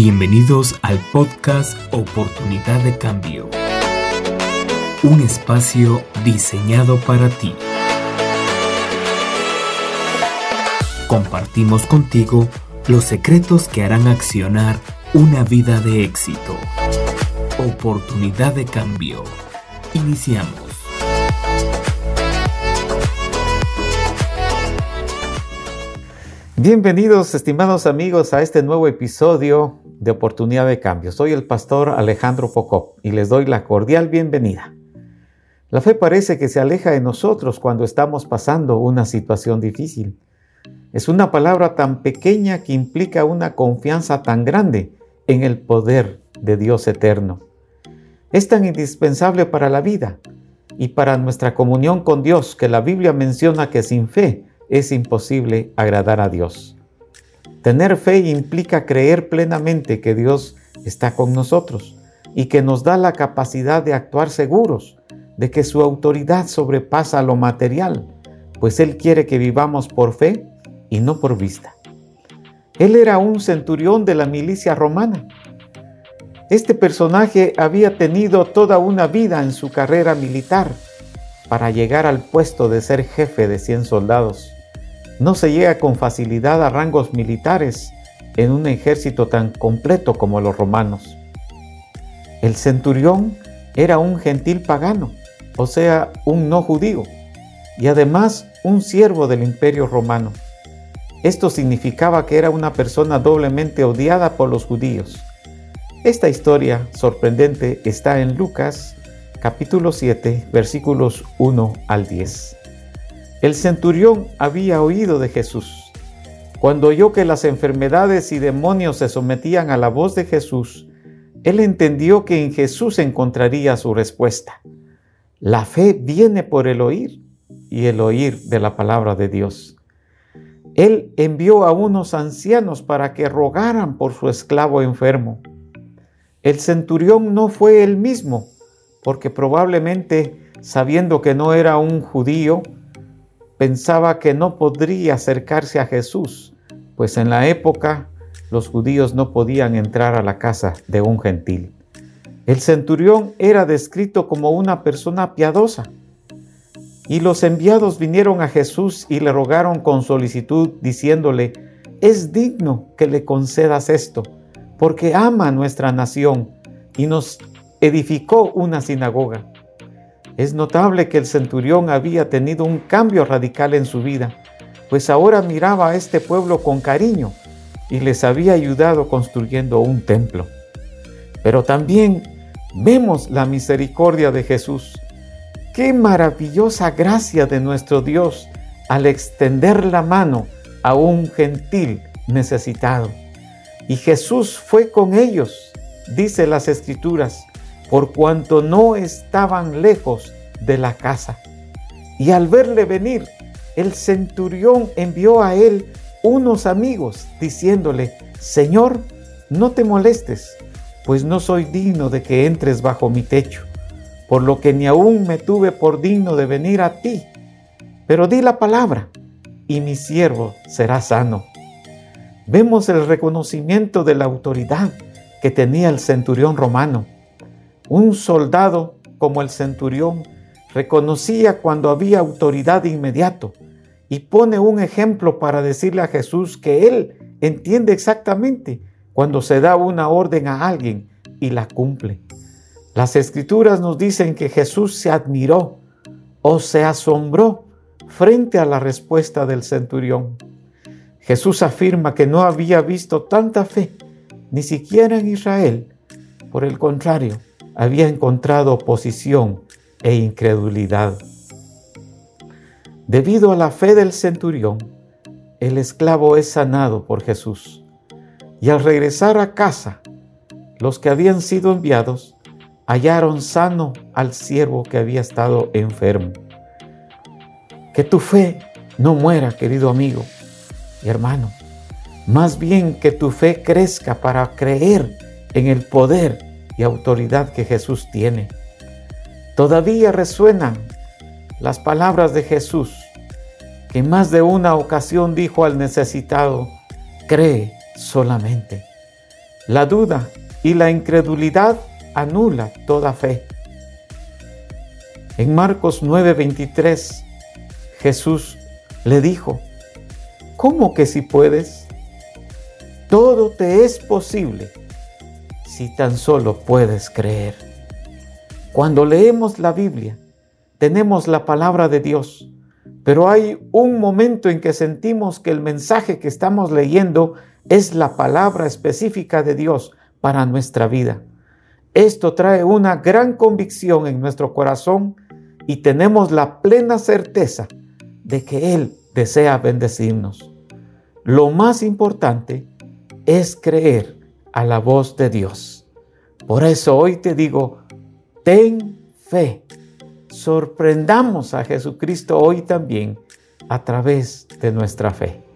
Bienvenidos al podcast Oportunidad de Cambio. Un espacio diseñado para ti. Compartimos contigo los secretos que harán accionar una vida de éxito. Oportunidad de Cambio. Iniciamos. Bienvenidos, estimados amigos, a este nuevo episodio de Oportunidad de Cambio. Soy el pastor Alejandro Pocop y les doy la cordial bienvenida. La fe parece que se aleja de nosotros cuando estamos pasando una situación difícil. Es una palabra tan pequeña que implica una confianza tan grande en el poder de Dios eterno. Es tan indispensable para la vida y para nuestra comunión con Dios que la Biblia menciona que sin fe es imposible agradar a Dios. Tener fe implica creer plenamente que Dios está con nosotros y que nos da la capacidad de actuar seguros de que su autoridad sobrepasa lo material, pues Él quiere que vivamos por fe y no por vista. Él era un centurión de la milicia romana. Este personaje había tenido toda una vida en su carrera militar para llegar al puesto de ser jefe de 100 soldados. No se llega con facilidad a rangos militares en un ejército tan completo como los romanos. El centurión era un gentil pagano, o sea, un no judío, y además un siervo del imperio romano. Esto significaba que era una persona doblemente odiada por los judíos. Esta historia sorprendente está en Lucas capítulo 7 versículos 1 al 10. El centurión había oído de Jesús. Cuando oyó que las enfermedades y demonios se sometían a la voz de Jesús, él entendió que en Jesús encontraría su respuesta. La fe viene por el oír y el oír de la palabra de Dios. Él envió a unos ancianos para que rogaran por su esclavo enfermo. El centurión no fue él mismo, porque probablemente, sabiendo que no era un judío, pensaba que no podría acercarse a Jesús, pues en la época los judíos no podían entrar a la casa de un gentil. El centurión era descrito como una persona piadosa. Y los enviados vinieron a Jesús y le rogaron con solicitud, diciéndole, es digno que le concedas esto, porque ama nuestra nación y nos edificó una sinagoga. Es notable que el centurión había tenido un cambio radical en su vida, pues ahora miraba a este pueblo con cariño y les había ayudado construyendo un templo. Pero también vemos la misericordia de Jesús. Qué maravillosa gracia de nuestro Dios al extender la mano a un gentil necesitado. Y Jesús fue con ellos, dice las escrituras, por cuanto no estaban lejos de la casa. Y al verle venir, el centurión envió a él unos amigos, diciéndole, Señor, no te molestes, pues no soy digno de que entres bajo mi techo, por lo que ni aún me tuve por digno de venir a ti. Pero di la palabra, y mi siervo será sano. Vemos el reconocimiento de la autoridad que tenía el centurión romano un soldado como el centurión reconocía cuando había autoridad de inmediato y pone un ejemplo para decirle a Jesús que él entiende exactamente cuando se da una orden a alguien y la cumple. Las escrituras nos dicen que Jesús se admiró o se asombró frente a la respuesta del centurión. Jesús afirma que no había visto tanta fe, ni siquiera en Israel. Por el contrario, había encontrado oposición e incredulidad. Debido a la fe del centurión, el esclavo es sanado por Jesús. Y al regresar a casa, los que habían sido enviados hallaron sano al siervo que había estado enfermo. Que tu fe no muera, querido amigo y hermano. Más bien que tu fe crezca para creer en el poder y autoridad que Jesús tiene. Todavía resuenan las palabras de Jesús, que más de una ocasión dijo al necesitado, cree solamente. La duda y la incredulidad anula toda fe. En Marcos 9:23 Jesús le dijo, ¿cómo que si puedes? Todo te es posible si tan solo puedes creer. Cuando leemos la Biblia, tenemos la palabra de Dios, pero hay un momento en que sentimos que el mensaje que estamos leyendo es la palabra específica de Dios para nuestra vida. Esto trae una gran convicción en nuestro corazón y tenemos la plena certeza de que Él desea bendecirnos. Lo más importante es creer a la voz de Dios. Por eso hoy te digo, ten fe. Sorprendamos a Jesucristo hoy también a través de nuestra fe.